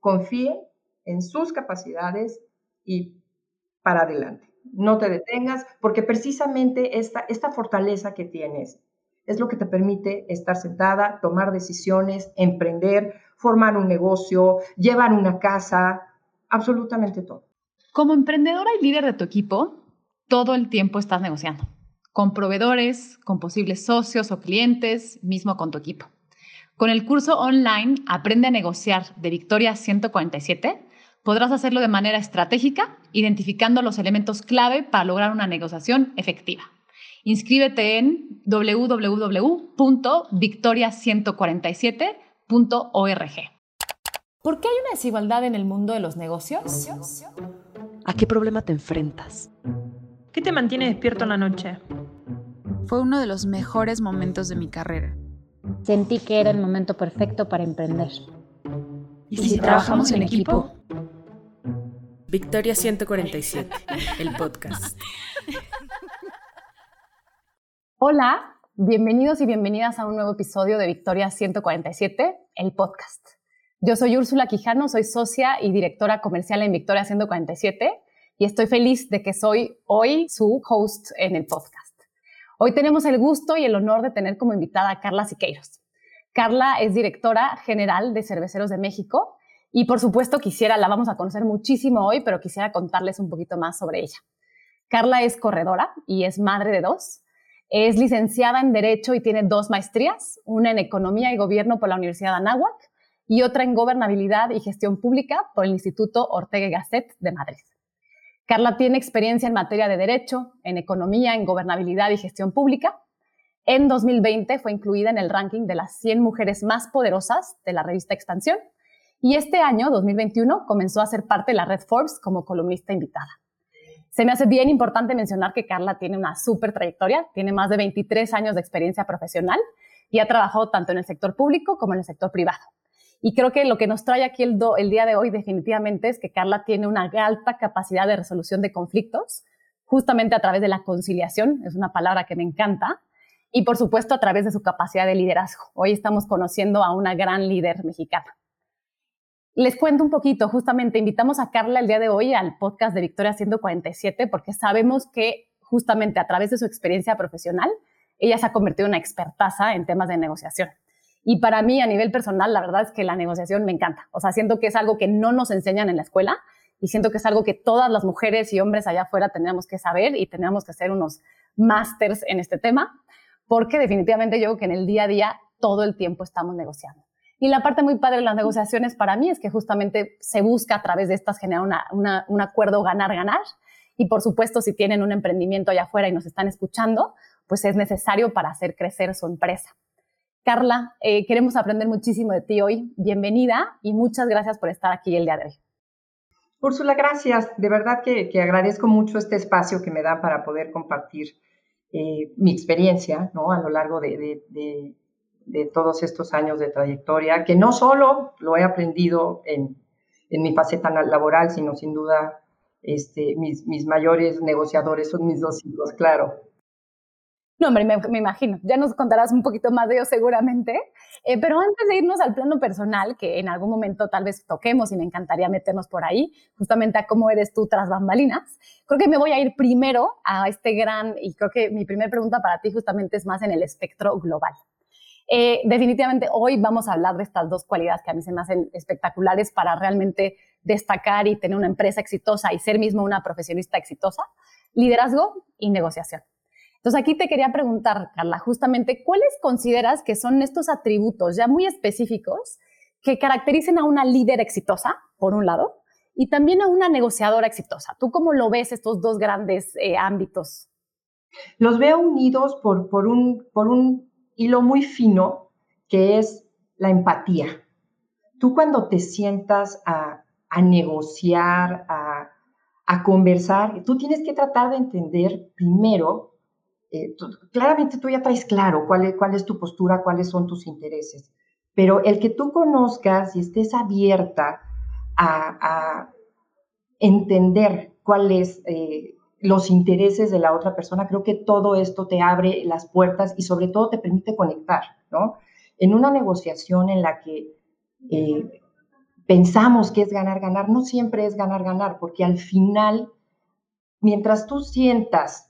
confíe en sus capacidades y para adelante. No te detengas, porque precisamente esta, esta fortaleza que tienes es lo que te permite estar sentada, tomar decisiones, emprender, formar un negocio, llevar una casa, absolutamente todo. Como emprendedora y líder de tu equipo, todo el tiempo estás negociando con proveedores, con posibles socios o clientes, mismo con tu equipo. Con el curso online Aprende a negociar de Victoria 147, podrás hacerlo de manera estratégica, identificando los elementos clave para lograr una negociación efectiva. Inscríbete en www.victoria147.org. ¿Por qué hay una desigualdad en el mundo de los negocios? ¿A qué problema te enfrentas? ¿Qué te mantiene despierto en la noche? Fue uno de los mejores momentos de mi carrera. Sentí que era el momento perfecto para emprender. ¿Y si, trabajamos en equipo? Victoria 147, el podcast. Hola, bienvenidos y bienvenidas a un nuevo episodio de Victoria 147, el podcast. Yo soy Úrsula Quijano, soy socia y directora comercial en Victoria 147 y estoy feliz de que soy hoy su host en el podcast. Hoy tenemos el gusto y el honor de tener como invitada a Carla Siqueiros. Carla es directora general de Cerveceros de México y por supuesto quisiera, la vamos a conocer muchísimo hoy, pero quisiera contarles un poquito más sobre ella. Carla es corredora y es madre de dos. Es licenciada en Derecho y tiene dos maestrías, una en Economía y Gobierno por la Universidad de Anáhuac y otra en Gobernabilidad y Gestión Pública por el Instituto Ortega y Gasset de Madrid. Carla tiene experiencia en materia de derecho, en economía, en gobernabilidad y gestión pública. En 2020 fue incluida en el ranking de las 100 mujeres más poderosas de la revista Expansión y este año, 2021, comenzó a ser parte de la red Forbes como columnista invitada. Se me hace bien importante mencionar que Carla tiene una súper trayectoria, tiene más de 23 años de experiencia profesional y ha trabajado tanto en el sector público como en el sector privado. Y creo que lo que nos trae aquí el, día de hoy definitivamente es que Carla tiene una alta capacidad de resolución de conflictos, justamente a través de la conciliación, es una palabra que me encanta, y por supuesto a través de su capacidad de liderazgo. Hoy estamos conociendo a una gran líder mexicana. Les cuento un poquito, justamente invitamos a Carla el día de hoy al podcast de Victoria 147 porque sabemos que justamente a través de su experiencia profesional, ella se ha convertido en una expertaza en temas de negociación. Y para mí, a nivel personal, la verdad es que la negociación me encanta. O sea, siento que es algo que no nos enseñan en la escuela y siento que es algo que todas las mujeres y hombres allá afuera tenemos que saber y tenemos que hacer unos másters en este tema, porque definitivamente yo creo que en el día a día todo el tiempo estamos negociando. Y la parte muy padre de las negociaciones para mí es que justamente se busca a través de estas generar un acuerdo ganar-ganar. Y por supuesto, si tienen un emprendimiento allá afuera y nos están escuchando, pues es necesario para hacer crecer su empresa. Carla, eh, queremos aprender muchísimo de ti hoy. Bienvenida y muchas gracias por estar aquí el día de hoy. Úrsula, gracias. De verdad que, agradezco mucho este espacio que me da para poder compartir eh, mi experiencia ¿no? a lo largo de, todos estos años de trayectoria, que no solo lo he aprendido en, mi faceta laboral, sino sin duda este, mis, mis mayores negociadores son mis dos hijos, claro. No, hombre, me, imagino. Ya nos contarás un poquito más de ello seguramente. Eh, pero antes de irnos al plano personal, que en algún momento tal vez toquemos y me encantaría meternos por ahí, justamente a cómo eres tú tras bambalinas, creo que me voy a ir primero a este gran, y creo que mi primera pregunta para ti justamente es más en el espectro global. Eh, definitivamente hoy vamos a hablar de estas dos cualidades que a mí se me hacen espectaculares para realmente destacar y tener una empresa exitosa y ser mismo una profesionista exitosa, liderazgo y negociación. Entonces aquí te quería preguntar, Carla, justamente, ¿cuáles consideras que son estos atributos ya muy específicos que caractericen a una líder exitosa, por un lado, y también a una negociadora exitosa? ¿Tú cómo lo ves estos dos grandes eh, ámbitos? Los veo unidos por, por, un, por un hilo muy fino que es la empatía. Tú cuando te sientas a, negociar, a conversar, tú tienes que tratar de entender primero eh, claramente tú ya traes claro cuál es, cuál es tu postura, cuáles son tus intereses, pero el que tú conozcas y estés abierta a, entender cuáles eh, los intereses de la otra persona, creo que todo esto te abre las puertas y sobre todo te permite conectar, ¿no? En una negociación en la que eh, pensamos que es ganar, ganar, no siempre es ganar, ganar, porque al final, mientras tú sientas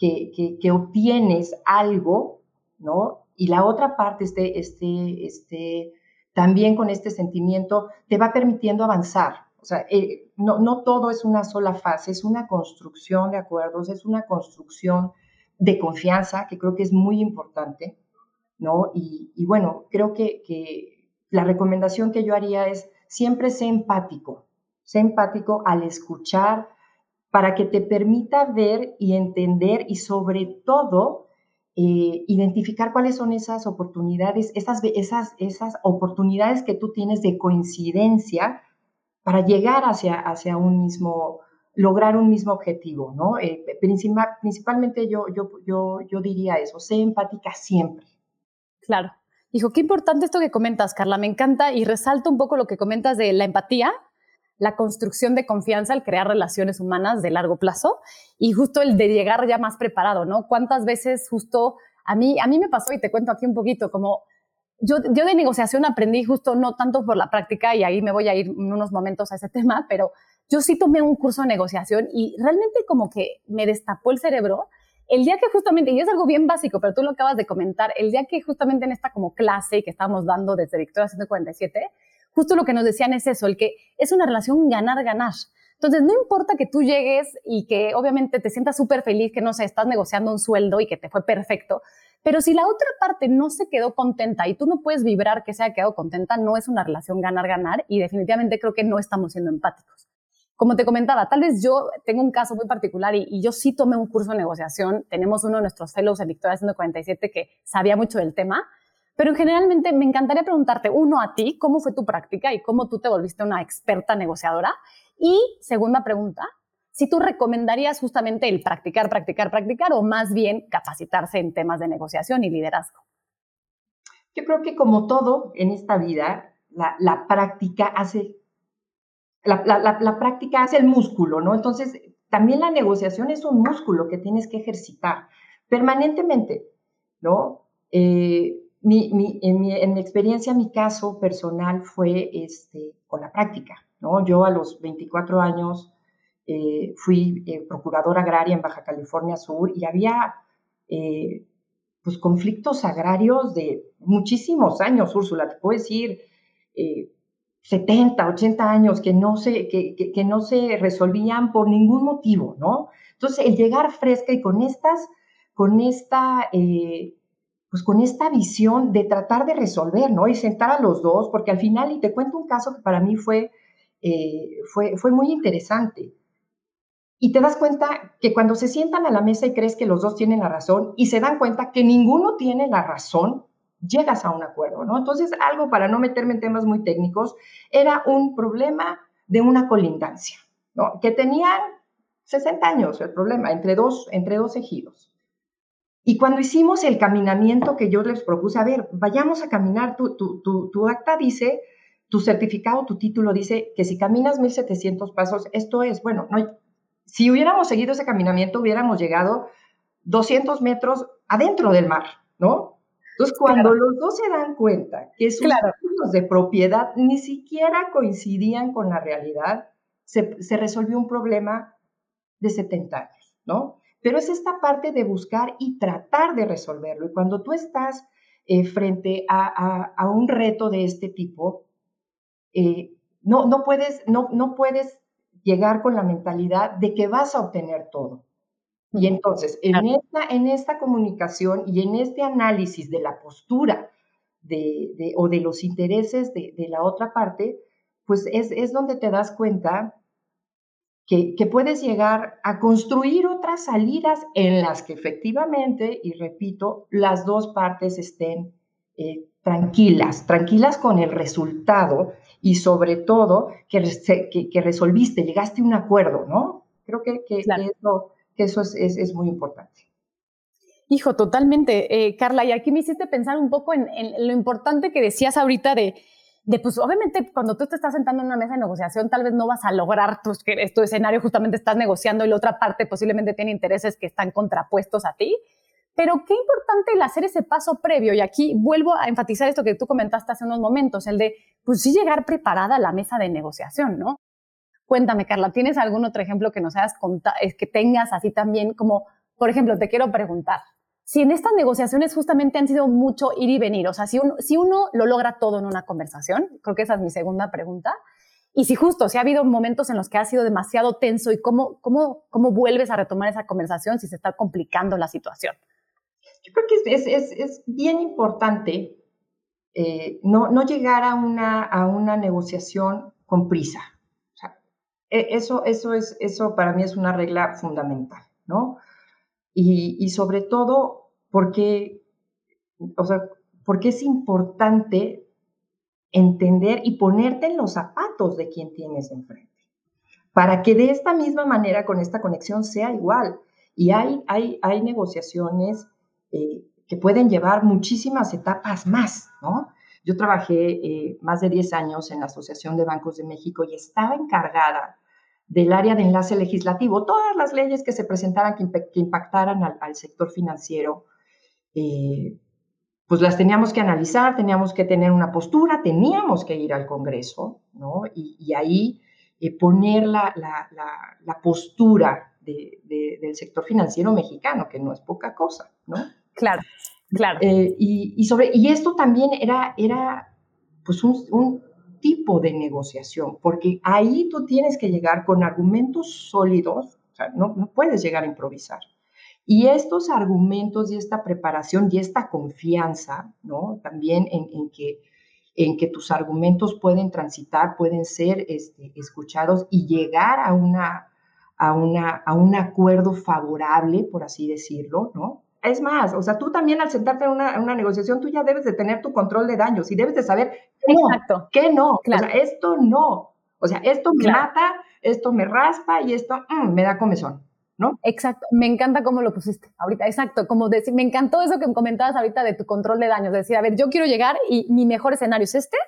que, obtienes algo, ¿no? Y la otra parte esté, esté, esté también con este sentimiento, te va permitiendo avanzar. O sea, eh, no, no todo es una sola fase, es una construcción de acuerdos, es una construcción de confianza, que creo que es muy importante, ¿no? Y, y bueno, creo que, que la recomendación que yo haría es siempre sé empático, sé empático al escuchar para que te permita ver y entender y sobre todo eh, identificar cuáles son esas oportunidades, esas, esas, esas oportunidades que tú tienes de coincidencia para llegar hacia, hacia un mismo, lograr un mismo objetivo, ¿no? Eh, principalmente yo, yo, yo, yo diría eso, sé empática siempre. Claro. Dijo, qué importante esto que comentas, Carla, me encanta y resalto un poco lo que comentas de la empatía, la construcción de confianza, el crear relaciones humanas de largo plazo y justo el de llegar ya más preparado, ¿no? ¿Cuántas veces justo a mí, a mí me pasó y te cuento aquí un poquito, como yo, yo de negociación aprendí justo no tanto por la práctica y ahí me voy a ir en unos momentos a ese tema, pero yo sí tomé un curso de negociación y realmente como que me destapó el cerebro el día que justamente, y es algo bien básico, pero tú lo acabas de comentar, el día que justamente en esta como clase que estábamos dando desde Victoria 147, justo lo que nos decían es eso, el que es una relación ganar-ganar. Entonces, no importa que tú llegues y que obviamente te sientas súper feliz, que no sé, estás negociando un sueldo y que te fue perfecto, pero si la otra parte no se quedó contenta y tú no puedes vibrar que se haya quedado contenta, no es una relación ganar-ganar y definitivamente creo que no estamos siendo empáticos como te comentaba, tal vez yo tengo un caso muy particular y, yo sí tomé un curso de negociación. Tenemos uno de nuestros fellows en Victoria 147 que sabía mucho del tema, pero generalmente me encantaría preguntarte, uno, a ti, ¿cómo fue tu práctica y cómo tú te volviste una experta negociadora? Y segunda pregunta, si tú recomendarías justamente el practicar, practicar, practicar o más bien capacitarse en temas de negociación y liderazgo. Yo creo que como todo en esta vida, la, la práctica hace la, práctica hace el músculo, ¿no? Entonces, también la negociación es un músculo que tienes que ejercitar permanentemente, ¿no? Eh, en, mi, experiencia, mi caso personal fue este, con la práctica, ¿no? Yo a los 24 años eh, fui eh, procuradora agraria en Baja California Sur y había pues conflictos agrarios de muchísimos años, Úrsula, te puedo decir, 70, 80 años que no se, que, que, no se resolvían por ningún motivo, ¿no? Entonces, el llegar fresca y con estas, con esta, eh, pues con esta visión de tratar de resolver, ¿no? Y sentar a los dos, porque al final, y te cuento un caso que para mí fue, eh, fue, fue muy interesante. Y te das cuenta que cuando se sientan a la mesa y crees que los dos tienen la razón y se dan cuenta que ninguno tiene la razón, llegas a un acuerdo, ¿no? Entonces, algo para no meterme en temas muy técnicos, era un problema de una colindancia, ¿no? Que tenían 60 años el problema, entre dos, entre dos ejidos. Y cuando hicimos el caminamiento que yo les propuse, a ver, vayamos a caminar, tu, tu, tu, tu acta dice, tu certificado, tu título dice que si caminas 1700 pasos, esto es, bueno, no, si hubiéramos seguido ese caminamiento, hubiéramos llegado 200 metros adentro del mar, ¿no? Entonces, cuando los dos se dan cuenta que sus claro. de propiedad ni siquiera coincidían con la realidad, se, resolvió un problema de 70 años, ¿no? Pero es esta parte de buscar y tratar de resolverlo. Y cuando tú estás eh, frente a, un reto de este tipo, eh, no, no, puedes, no, no puedes llegar con la mentalidad de que vas a obtener todo. Y entonces, en esta, en esta comunicación y en este análisis de la postura de, o de los intereses de, la otra parte, pues es, donde te das cuenta que, puedes llegar a construir otras salidas en las que efectivamente, y repito, las dos partes estén eh, tranquilas, tranquilas con el resultado y sobre todo que, que, resolviste, llegaste a un acuerdo, ¿no? Creo que, que, eso eso es, muy importante. Hijo, totalmente. Eh, Carla, y aquí me hiciste pensar un poco en, lo importante que decías ahorita de, de, pues obviamente cuando tú te estás sentando en una mesa de negociación, tal vez no vas a lograr tu, tu escenario, justamente estás negociando y la otra parte posiblemente tiene intereses que están contrapuestos a ti, Pero qué importante el hacer ese paso previo. Y aquí vuelvo a enfatizar esto que tú comentaste hace unos momentos, el de, pues sí llegar preparada a la mesa de negociación, ¿no? Cuéntame, Carla, ¿tienes algún otro ejemplo que nos hayas contado, que tengas así también como, por ejemplo, te quiero preguntar, si en estas negociaciones justamente han sido mucho ir y venir, o sea, si uno, si uno lo logra todo en una conversación, creo que esa es mi segunda pregunta, y si justo, si ha habido momentos en los que ha sido demasiado tenso y cómo, cómo, cómo vuelves a retomar esa conversación si se está complicando la situación. Yo creo que es, bien importante eh, no, no, llegar a una, a una negociación con prisa. E, eso, eso, es, eso para mí es una regla fundamental, ¿no? Y sobre todo porque, o sea, porque es importante entender y ponerte en los zapatos de quien tienes enfrente, para que de esta misma manera, con esta conexión, sea igual. Y hay, hay, hay negociaciones eh, que pueden llevar muchísimas etapas más, ¿no? Yo trabajé eh, más de 10 años en la Asociación de Bancos de México y estaba encargada del área de enlace legislativo, todas las leyes que se presentaran que, impactaran al, sector financiero, eh, pues las teníamos que analizar, teníamos que tener una postura, teníamos que ir al Congreso, ¿no? Y, ahí eh, poner la, postura del sector financiero mexicano, que no es poca cosa, ¿no? Claro, claro. Eh, y, sobre, y esto también era, era pues un tipo de negociación, porque ahí tú tienes que llegar con argumentos sólidos, o sea, no, no puedes llegar a improvisar. Y estos argumentos y esta preparación y esta confianza, ¿no? También en, en que, en que tus argumentos pueden transitar, pueden ser este, escuchados y llegar a, una, a, una, a un acuerdo favorable, por así decirlo, ¿no? Es más, o sea, tú también al sentarte en una, una, negociación, tú ya debes de tener tu control de daños y debes de saber qué no, qué no. O sea, esto no. O sea, esto me mata, esto me raspa y esto mm, me da comezón, ¿no? Exacto. Me encanta cómo lo pusiste ahorita. Exacto. Como decir, me encantó eso que comentabas ahorita de tu control de daños. Decir, a ver, yo quiero llegar y mi mejor escenario es este,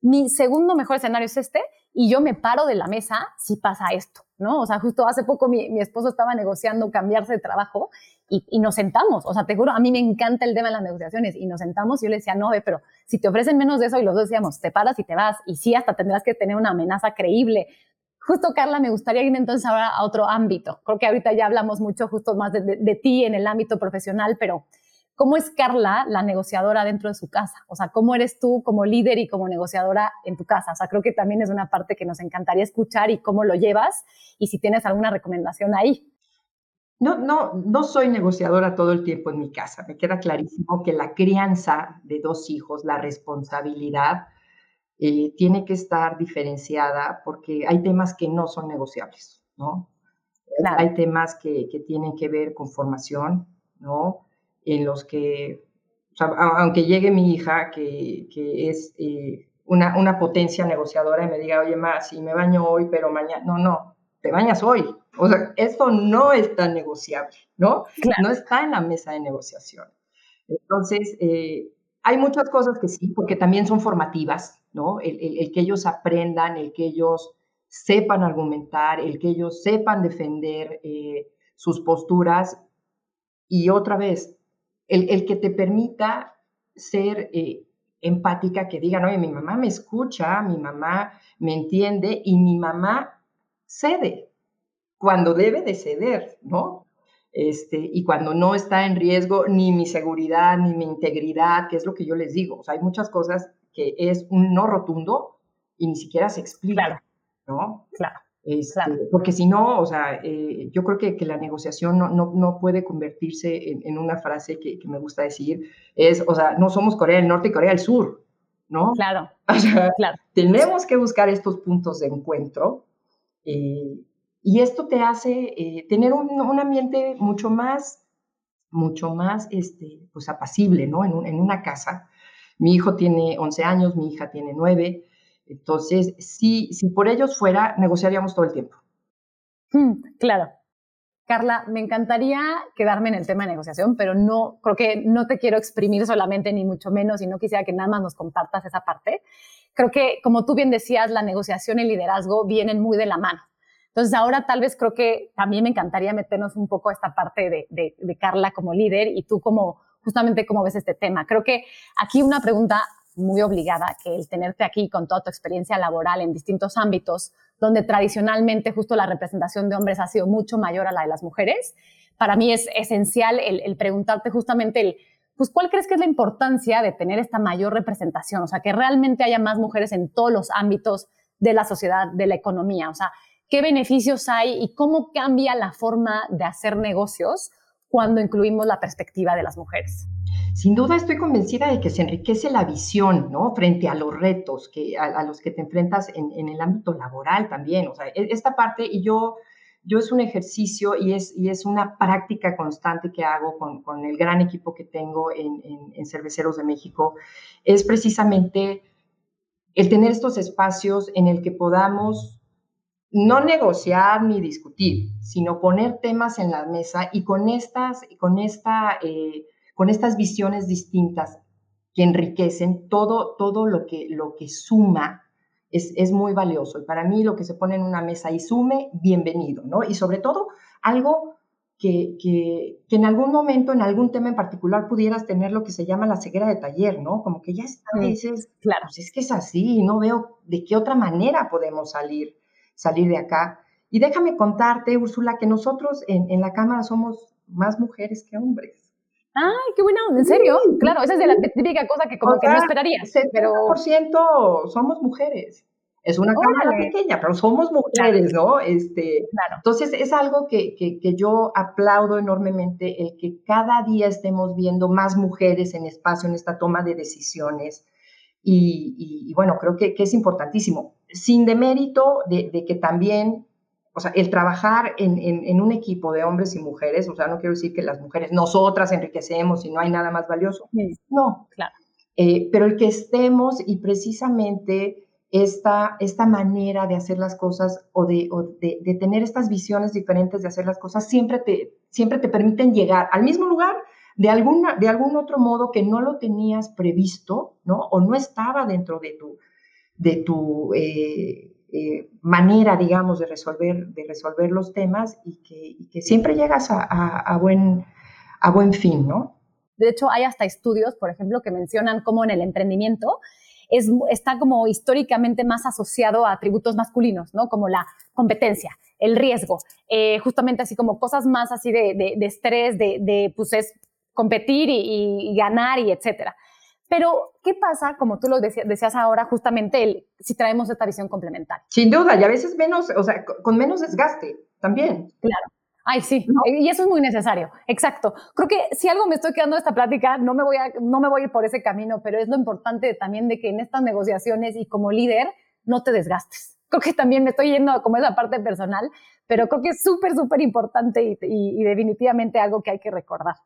mi segundo mejor escenario es este, y yo me paro de la mesa si pasa esto, ¿no? O sea, justo hace poco mi, mi esposo estaba negociando cambiarse de trabajo y, nos sentamos. O sea, te juro, a mí me encanta el tema de las negociaciones y nos sentamos y yo le decía, no, pero si te ofrecen menos de eso y los dos decíamos, te paras y te vas y sí, hasta tendrás que tener una amenaza creíble. Justo, Carla, me gustaría ir entonces ahora a otro ámbito. Creo que ahorita ya hablamos mucho justo más de, de ti en el ámbito profesional, pero ¿cómo es Carla la negociadora dentro de su casa? O sea, ¿cómo eres tú como líder y como negociadora en tu casa? O sea, creo que también es una parte que nos encantaría escuchar y cómo lo llevas y si tienes alguna recomendación ahí. No, no, no soy negociadora todo el tiempo en mi casa. Me queda clarísimo que la crianza de dos hijos, la responsabilidad, eh, tiene que estar diferenciada porque hay temas que no son negociables, ¿no? Hay temas que, tienen que ver con formación, ¿no? En los que, aunque llegue mi hija, que, es eh, una, una potencia negociadora y me diga, oye, más, si me baño hoy, pero mañana, no, no, te bañas hoy, o sea, esto no está negociable, ¿no? No está en la mesa de negociación. Entonces, eh, hay muchas cosas que sí, porque también son formativas, ¿no? El, que ellos aprendan, el que ellos sepan argumentar, el que ellos sepan defender eh, sus posturas y otra vez, el, que te permita ser eh, empática, que digan, oye, mi mamá me escucha, mi mamá me entiende y mi mamá cede, cuando debe de ceder, ¿no? Este, y cuando no está en riesgo ni mi seguridad, ni mi integridad, que es lo que yo les digo. O hay muchas cosas que es un no rotundo y ni siquiera se explica, ¿no? Este, claro. Porque si no, o sea, eh, yo creo que, que la negociación no, no, no, puede convertirse en, en una frase que, que, me gusta decir, es, o sea, no somos Corea del Norte y Corea del Sur, ¿no? Claro, o sea, claro. Tenemos que buscar estos puntos de encuentro eh, y esto te hace eh, tener un, ambiente mucho más, mucho más este, pues apacible, ¿no? En, en, una casa. Mi hijo tiene 11 años, mi hija tiene 9. Entonces, si, si por ellos fuera, negociaríamos todo el tiempo. Hmm, claro. Carla, me encantaría quedarme en el tema de negociación, pero no, creo que no te quiero exprimir solamente, ni mucho menos, y no quisiera que nada más nos compartas esa parte. Creo que, como tú bien decías, la negociación y el liderazgo vienen muy de la mano. Entonces ahora tal vez creo que también me encantaría meternos un poco a esta parte de, Carla como líder y tú como justamente cómo ves este tema. Creo que aquí una pregunta muy obligada, que el tenerte aquí con toda tu experiencia laboral en distintos ámbitos, donde tradicionalmente justo la representación de hombres ha sido mucho mayor a la de las mujeres, para mí es esencial el, preguntarte justamente el, pues, ¿cuál crees que es la importancia de tener esta mayor representación? O sea, que realmente haya más mujeres en todos los ámbitos de la sociedad, de la economía. O sea, ¿qué beneficios hay y cómo cambia la forma de hacer negocios cuando incluimos la perspectiva de las mujeres? Sin duda estoy convencida de que se enriquece la visión, ¿no? Frente a los retos que, a, los que te enfrentas en, en, el ámbito laboral también. O sea, e, esta parte, y yo yo es un ejercicio y es, y es una práctica constante que hago con, con el gran equipo que tengo en, en, Cerveceros de México, es precisamente el tener estos espacios en el que podamos no negociar ni discutir, sino poner temas en la mesa y con estas, con esta, eh, con estas visiones distintas que enriquecen todo, todo lo, que, lo que suma es, muy valioso. Y para mí lo que se pone en una mesa y sume, bienvenido, ¿no? Y sobre todo algo que, que, que, en algún momento, en algún tema en particular, pudieras tener lo que se llama la ceguera de taller, ¿no? Como que ya está, dices, claro, pues es que es así, no veo de qué otra manera podemos salir, salir de acá. Y déjame contarte, Úrsula, que nosotros en, en la Cámara somos más mujeres que hombres. ¡Ay, qué buena ¿En serio? Claro, esa es de la típica cosa que como que no esperarías. 70% pero... somos mujeres. Es una cámara pequeña, pero somos mujeres, ¿no? Este, claro. Entonces, es algo que, que, que, yo aplaudo enormemente, el que cada día estemos viendo más mujeres en espacio, en esta toma de decisiones. Y, y, y bueno, creo que, que, es importantísimo. Sin demérito de, de que también o sea, el trabajar en, en, un equipo de hombres y mujeres, o sea, no quiero decir que las mujeres, nosotras enriquecemos y no hay nada más valioso. No, claro. Eh, pero el que estemos y precisamente esta, esta manera de hacer las cosas o, de, o de, de, tener estas visiones diferentes de hacer las cosas siempre te, siempre te permiten llegar al mismo lugar de, alguna, de algún otro modo que no lo tenías previsto, ¿no? O no estaba dentro de tu, de tu eh, eh, manera, digamos, de resolver, de resolver los temas y que, siempre llegas a, buen, a buen fin, ¿no? De hecho, hay hasta estudios, por ejemplo, que mencionan cómo en el emprendimiento es, está como históricamente más asociado a atributos masculinos, ¿no? Como la competencia, el riesgo, eh, justamente así como cosas más así de, de, estrés, de, de, pues es competir y, y ganar y etcétera. Pero, ¿qué pasa, como tú lo decías, ahora, justamente, el, si traemos esta visión complementaria? Sin duda, y a veces menos, o sea, con menos desgaste también. Claro. Ay, sí, y eso es muy necesario, exacto. Creo que si algo me estoy quedando de esta plática, no me voy a, no me voy a ir por ese camino, pero es lo importante también de que en estas negociaciones y como líder no te desgastes. Creo que también me estoy yendo como esa parte personal, pero creo que es súper, súper importante y, y definitivamente algo que hay que recordar.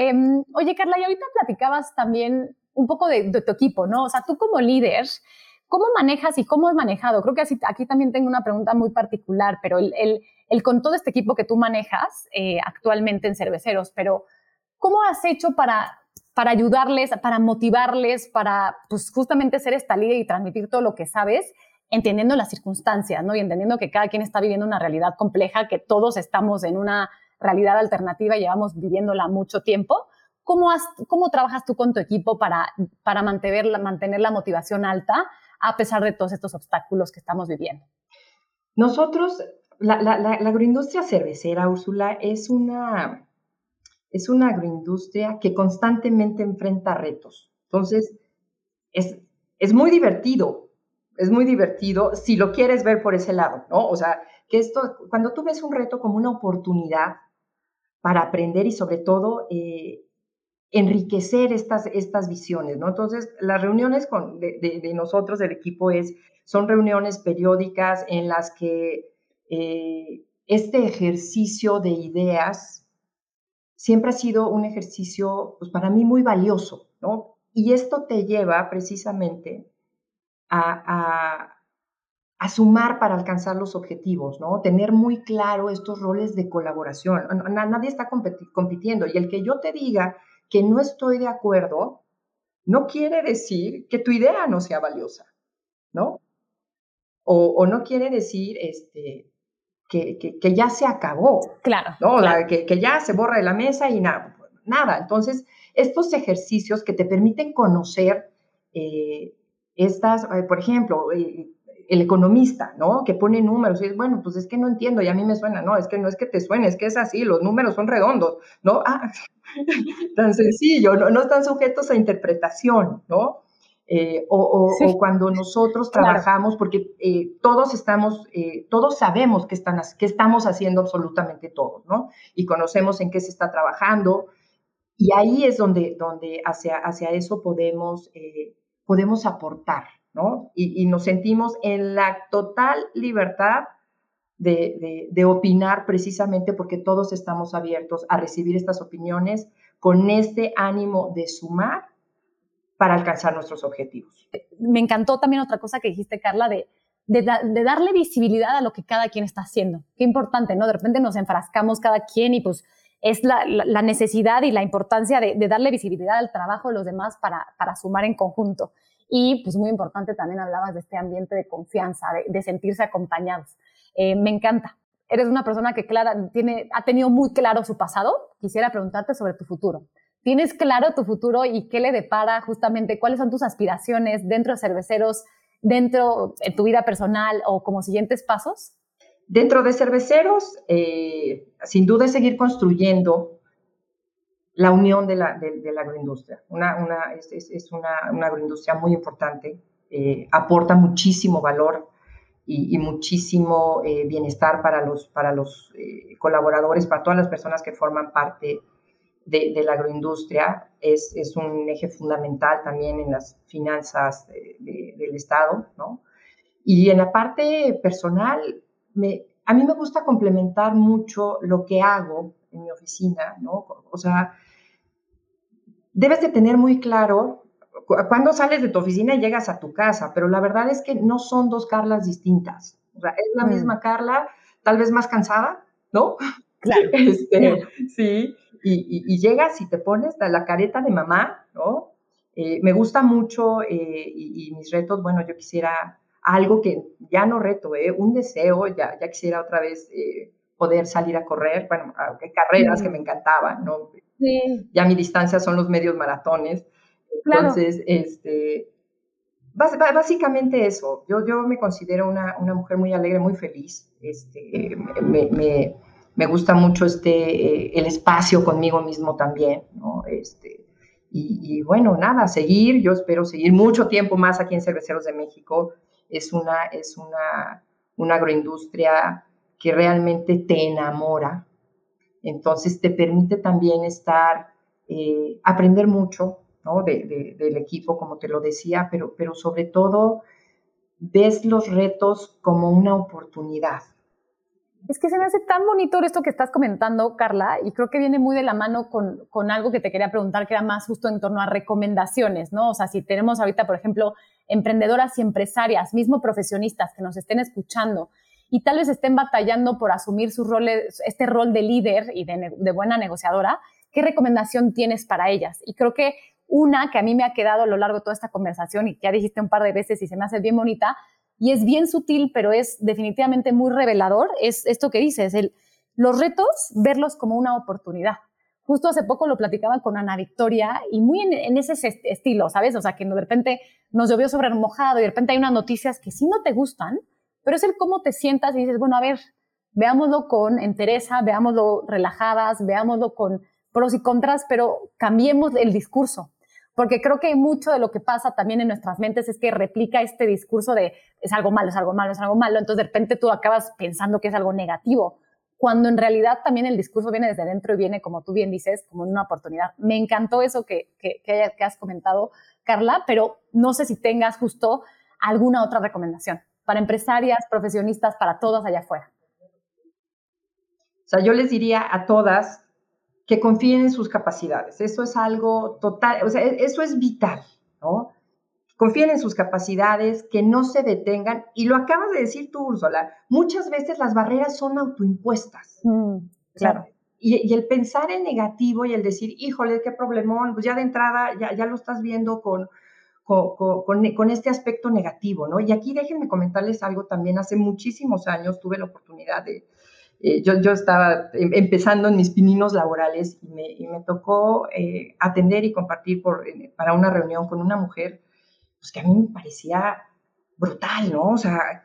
Em, oye, Carla, y ahorita platicabas también un poco de, tu equipo, ¿no? O sea, tú como líder, ¿cómo manejas y cómo has manejado? Creo que así, aquí también tengo una pregunta muy particular, pero el, el, con todo este equipo que tú manejas eh, actualmente en cerveceros, pero ¿cómo has hecho para, para ayudarles, para motivarles, para pues justamente ser esta líder y transmitir todo lo que sabes? entendiendo las circunstancias, ¿no? Y entendiendo que cada quien está viviendo una realidad compleja, que todos estamos en una realidad alternativa llevamos viviéndola mucho tiempo. ¿Cómo, has, ¿Cómo trabajas tú con tu equipo para, mantener, la motivación alta a pesar de todos estos obstáculos que estamos viviendo? Nosotros, la, la, la, agroindustria cervecera, Úrsula, es una, es una agroindustria que constantemente enfrenta retos. Entonces, es, es muy divertido, es muy divertido si lo quieres ver por ese lado, ¿no? O sea, que esto, cuando tú ves un reto como una oportunidad, para aprender y sobre todo eh, enriquecer estas, estas visiones, ¿no? Entonces, las reuniones con, de, nosotros, del equipo, es, son reuniones periódicas en las que eh, este ejercicio de ideas siempre ha sido un ejercicio, pues para mí, muy valioso, ¿no? Y esto te lleva precisamente a, a sumar para alcanzar los objetivos, ¿no? Tener muy claro estos roles de colaboración. Nadie está compitiendo y el que yo te diga que no estoy de acuerdo no quiere decir que tu idea no sea valiosa, ¿no? O, no quiere decir este, que, que, ya se acabó. Claro. ¿no? que, que, ya se borra de la mesa y nada. nada. Entonces, estos ejercicios que te permiten conocer eh, estas, eh, por ejemplo, eh, el economista, ¿no? Que pone números y es, bueno, pues es que no entiendo y a mí me suena, no, es que no es que te suene, es que es así, los números son redondos, ¿no? Ah, tan sencillo, no, no están sujetos a interpretación, ¿no? Eh, o, cuando nosotros trabajamos, porque eh, todos estamos, eh, todos sabemos que, están, que estamos haciendo absolutamente todos, ¿no? Y conocemos en qué se está trabajando, y ahí es donde, donde hacia, hacia eso podemos, podemos aportar, Y, nos sentimos en la total libertad de, opinar precisamente porque todos estamos abiertos a recibir estas opiniones con este ánimo de sumar para alcanzar nuestros objetivos. Me encantó también otra cosa que dijiste, Carla, de, darle visibilidad a lo que cada quien está haciendo. Qué importante, ¿no? De repente nos enfrascamos cada quien y pues es la, necesidad y la importancia de, darle visibilidad al trabajo de los demás para, sumar en conjunto. Y pues muy importante también hablabas de este ambiente de confianza, de, sentirse acompañados. Eh, me encanta. Eres una persona que clara, tiene, ha tenido muy claro su pasado. Quisiera preguntarte sobre tu futuro. ¿Tienes claro tu futuro y qué le depara justamente? ¿Cuáles son tus aspiraciones dentro de cerveceros, dentro de tu vida personal o como siguientes pasos? Dentro de cerveceros, eh, sin duda es seguir construyendo la unión de la, de, la agroindustria. Una, una, es, es una, una, agroindustria muy importante, eh, aporta muchísimo valor y, muchísimo eh, bienestar para los, para los colaboradores, para todas las personas que forman parte de, la agroindustria es, es, un eje fundamental también en las finanzas del Estado, ¿no? Y en la parte personal, me, a mí me gusta complementar mucho lo que hago en mi oficina, ¿no? O sea, debes de tener muy claro cuando sales de tu oficina y llegas a tu casa, pero la verdad es que no son dos Carlas distintas. O sea, es la mm. misma Carla, tal vez más cansada, ¿no? Claro. Este, sí y, llegas y te pones la careta de mamá, ¿no? Eh, me gusta mucho eh, y, mis retos, bueno, yo quisiera algo que ya no reto, ¿eh? un deseo, ya, ya quisiera otra vez eh, poder salir a correr, bueno, carreras que me encantaban, ¿no? Sí. Ya mi distancia son los medios maratones, entonces, este, básicamente eso, yo, yo me considero una, una mujer muy alegre, muy feliz, este, me, me me gusta mucho este, eh, el espacio conmigo mismo también, ¿no? Este, y, bueno, nada, seguir, yo espero seguir mucho tiempo más aquí en Cerveceros de México. Es una, es una, una agroindustria que realmente te enamora. Entonces te permite también estar, eh, aprender mucho ¿no? de, del equipo, como te lo decía, pero, pero sobre todo ves los retos como una oportunidad. Es que se me hace tan bonito esto que estás comentando, Carla, y creo que viene muy de la mano con, con, algo que te quería preguntar, que era más justo en torno a recomendaciones, ¿no? O sea, si tenemos ahorita, por ejemplo, emprendedoras y empresarias, mismo profesionistas que nos estén escuchando y tal vez estén batallando por asumir su rol, este rol de líder y de, buena negociadora, ¿qué recomendación tienes para ellas? Y creo que una que a mí me ha quedado a lo largo de toda esta conversación y que ya dijiste un par de veces y se me hace bien bonita, y es bien sutil, pero es definitivamente muy revelador, es esto que dices, el, los retos, verlos como una oportunidad. Justo hace poco lo platicaba con Ana Victoria y muy en, ese estilo, ¿sabes? O sea, que de repente nos llovió sobre mojado y de repente hay unas noticias que sí no te gustan, pero es el cómo te sientas y dices, bueno, a ver, veámoslo con entereza, veámoslo relajadas, veámoslo con pros y contras, pero cambiemos el discurso porque creo que mucho de lo que pasa también en nuestras mentes es que replica este discurso de es algo malo, es algo malo, es algo malo, entonces de repente tú acabas pensando que es algo negativo, cuando en realidad también el discurso viene desde dentro y viene, como tú bien dices, como una oportunidad. Me encantó eso que, que, que has comentado, Carla, pero no sé si tengas justo alguna otra recomendación para empresarias, profesionistas, para todas allá afuera. O sea, yo les diría a todas que confíen en sus capacidades. Eso es algo total, o sea, e-, eso es vital, ¿no? Confíen en sus capacidades, que no se detengan. Y lo acabas de decir tú, Úrsula, muchas veces las barreras son autoimpuestas. Mm, claro. y, el pensar en negativo y el decir, híjole, qué problemón, pues ya de entrada ya, ya lo estás viendo con, con, este aspecto negativo, ¿no? Y aquí déjenme comentarles algo también. Hace muchísimos años tuve la oportunidad de, eh, yo, yo, estaba em, empezando en mis pininos laborales y me, y me tocó eh, atender y compartir por, para una reunión con una mujer, pues que a mí me parecía brutal, ¿no? O sea,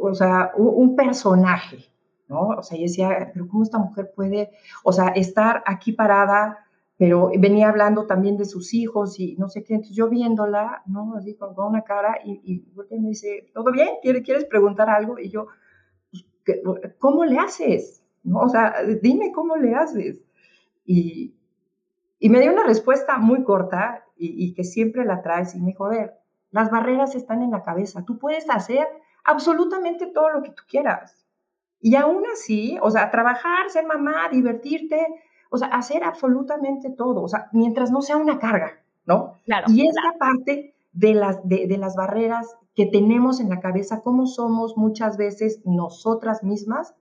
o sea un personaje, ¿no? O sea, yo decía, pero ¿cómo esta mujer puede, o sea, estar aquí parada pero venía hablando también de sus hijos y no sé qué, entonces yo viéndola, ¿no? Así con, una cara y, y me dice, ¿todo bien? ¿Quieres, preguntar algo? Y yo, pues, ¿cómo le haces? ¿No? O sea, dime cómo le haces. Y, y me dio una respuesta muy corta y, que siempre la traes y me dijo, a ver, las barreras están en la cabeza, tú puedes hacer absolutamente todo lo que tú quieras. Y aún así, o sea, trabajar, ser mamá, divertirte, o sea, hacer absolutamente todo, o sea, mientras no sea una carga, ¿no? Claro. Y esta parte de las, de, de, las barreras que tenemos en la cabeza, cómo somos muchas veces nosotras mismas,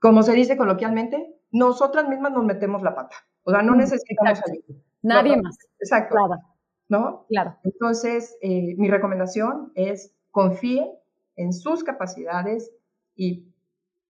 como se dice coloquialmente, nosotras mismas nos metemos la pata. O sea, no necesitamos ayuda. Nadie más. Exacto. Claro. ¿No? Claro. Entonces, eh, mi recomendación es confíe en sus capacidades y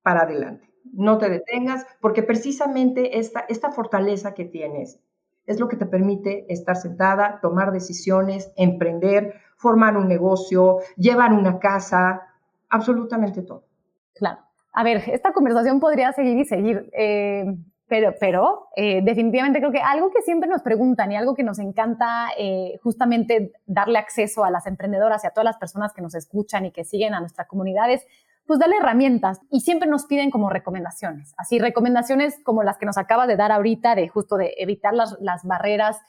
para adelante no te detengas, porque precisamente esta, esta fortaleza que tienes es lo que te permite estar sentada, tomar decisiones, emprender, formar un negocio, llevar una casa, absolutamente todo. Claro. A ver, esta conversación podría seguir y seguir, eh, pero, pero eh, definitivamente creo que algo que siempre nos preguntan y algo que nos encanta eh, justamente darle acceso a las emprendedoras y a todas las personas que nos escuchan y que siguen a nuestra comunidad es pues dale herramientas y siempre nos piden como recomendaciones, así recomendaciones como las que nos acaba de dar ahorita de justo de evitar las, las barreras,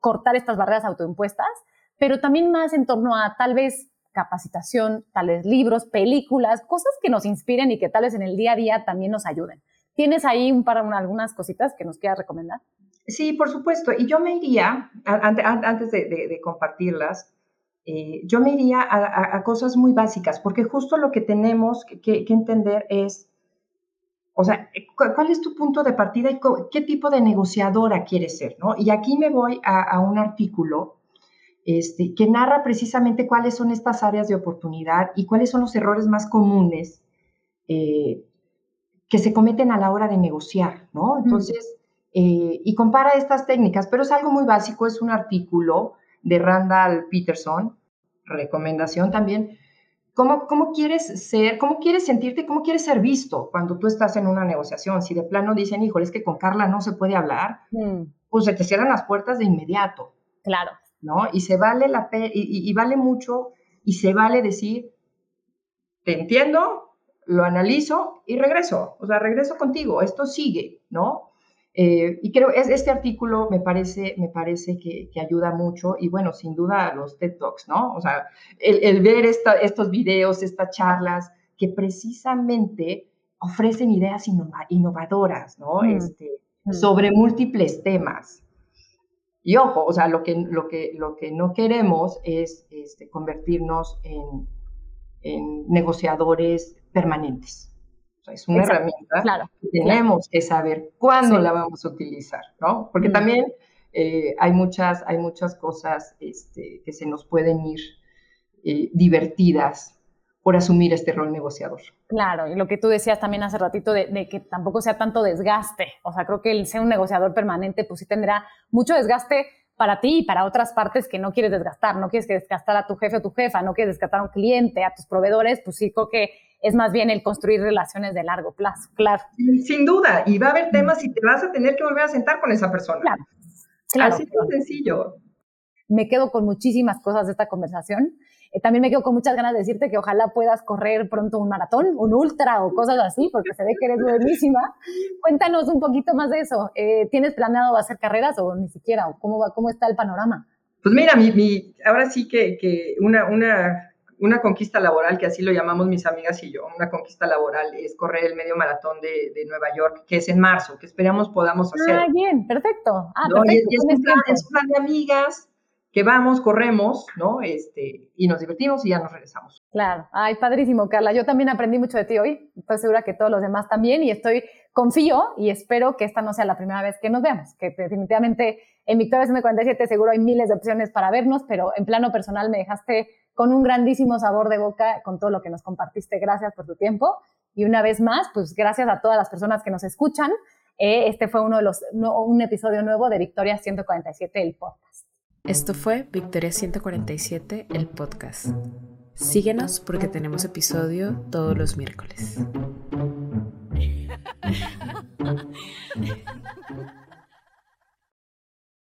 cortar estas barreras autoimpuestas, pero también más en torno a tal vez capacitación, tal vez libros, películas, cosas que nos inspiren y que tal vez en el día a día también nos ayuden. ¿Tienes ahí un par, algunas cositas que nos quieras recomendar? Sí, por supuesto. Y yo me iría, antes de compartirlas, eh, yo me iría a, cosas muy básicas, porque justo lo que tenemos que, entender es, o sea, ¿cuál es tu punto de partida y qué tipo de negociadora quieres ser? ¿no? Y aquí me voy a, un artículo este, que narra precisamente cuáles son estas áreas de oportunidad y cuáles son los errores más comunes eh, que se cometen a la hora de negociar, ¿no? Entonces, eh, y compara estas técnicas, pero es algo muy básico, es un artículo de Randall Peterson, recomendación también. ¿Cómo, ¿Cómo quieres ser, cómo quieres sentirte, cómo quieres ser visto cuando tú estás en una negociación? Si de plano dicen, híjole, es que con Carla no se puede hablar, mm. pues se te cierran las puertas de inmediato. Claro. ¿No? Y se vale la y, y vale mucho y se vale decir, te entiendo, lo analizo y regreso. O sea, regreso contigo, esto sigue, ¿no? Eh, y creo, es, este artículo me parece, me parece que, ayuda mucho y bueno, sin duda los TED Talks, ¿no? O sea, el, ver estos videos, estas charlas que precisamente ofrecen ideas innovadoras, ¿no? Mm, este, mm. Sobre múltiples temas. Y ojo, o sea, lo que, lo que, lo que no queremos es este, convertirnos en, en negociadores permanentes es una herramienta que tenemos que saber cuándo la vamos a utilizar, ¿no? Porque mm. también eh, hay, muchas, hay muchas cosas este, que se nos pueden ir eh, divertidas por asumir este rol negociador. Claro, y lo que tú decías también hace ratito de, que tampoco sea tanto desgaste. O sea, creo que el ser un negociador permanente, pues sí tendrá mucho desgaste para ti y para otras partes que no quieres desgastar. No quieres desgastar a tu jefe o tu jefa, no quieres desgastar a un cliente, a tus proveedores, pues sí creo que es más bien el construir relaciones de largo plazo, claro. Sin duda, y va a haber temas y te vas a tener que volver a sentar con esa persona. Claro, claro. Así de sencillo. Me quedo con muchísimas cosas de esta conversación. Eh, también me quedo con muchas ganas de decirte que ojalá puedas correr pronto un maratón, un ultra o cosas así, porque se ve que eres buenísima. Cuéntanos un poquito más de eso. Eh, ¿Tienes planeado hacer carreras o ni siquiera? ¿Cómo, va, cómo está el panorama? Pues mira, mi, ahora sí que, que una, una una conquista laboral, que así lo llamamos mis amigas y yo, una conquista laboral es correr el medio maratón de, Nueva York, que es en marzo, que esperamos podamos hacer. Ah, bien, perfecto. Ah, perfecto. es, un plan, de amigas que vamos, corremos, ¿no? Este, y nos divertimos y ya nos regresamos. Claro, ay, padrísimo, Carla. Yo también aprendí mucho de ti hoy. Estoy segura que todos los demás también y estoy, confío y espero que esta no sea la primera vez que nos veamos, que definitivamente en Victoria 147 seguro hay miles de opciones para vernos, pero en plano personal me dejaste con un grandísimo sabor de boca con todo lo que nos compartiste. Gracias por tu tiempo. Y una vez más, pues gracias a todas las personas que nos escuchan. Eh, este fue uno de los, un episodio nuevo de Victoria 147, el podcast. Esto fue Victoria 147, el podcast. Síguenos porque tenemos episodio todos los miércoles.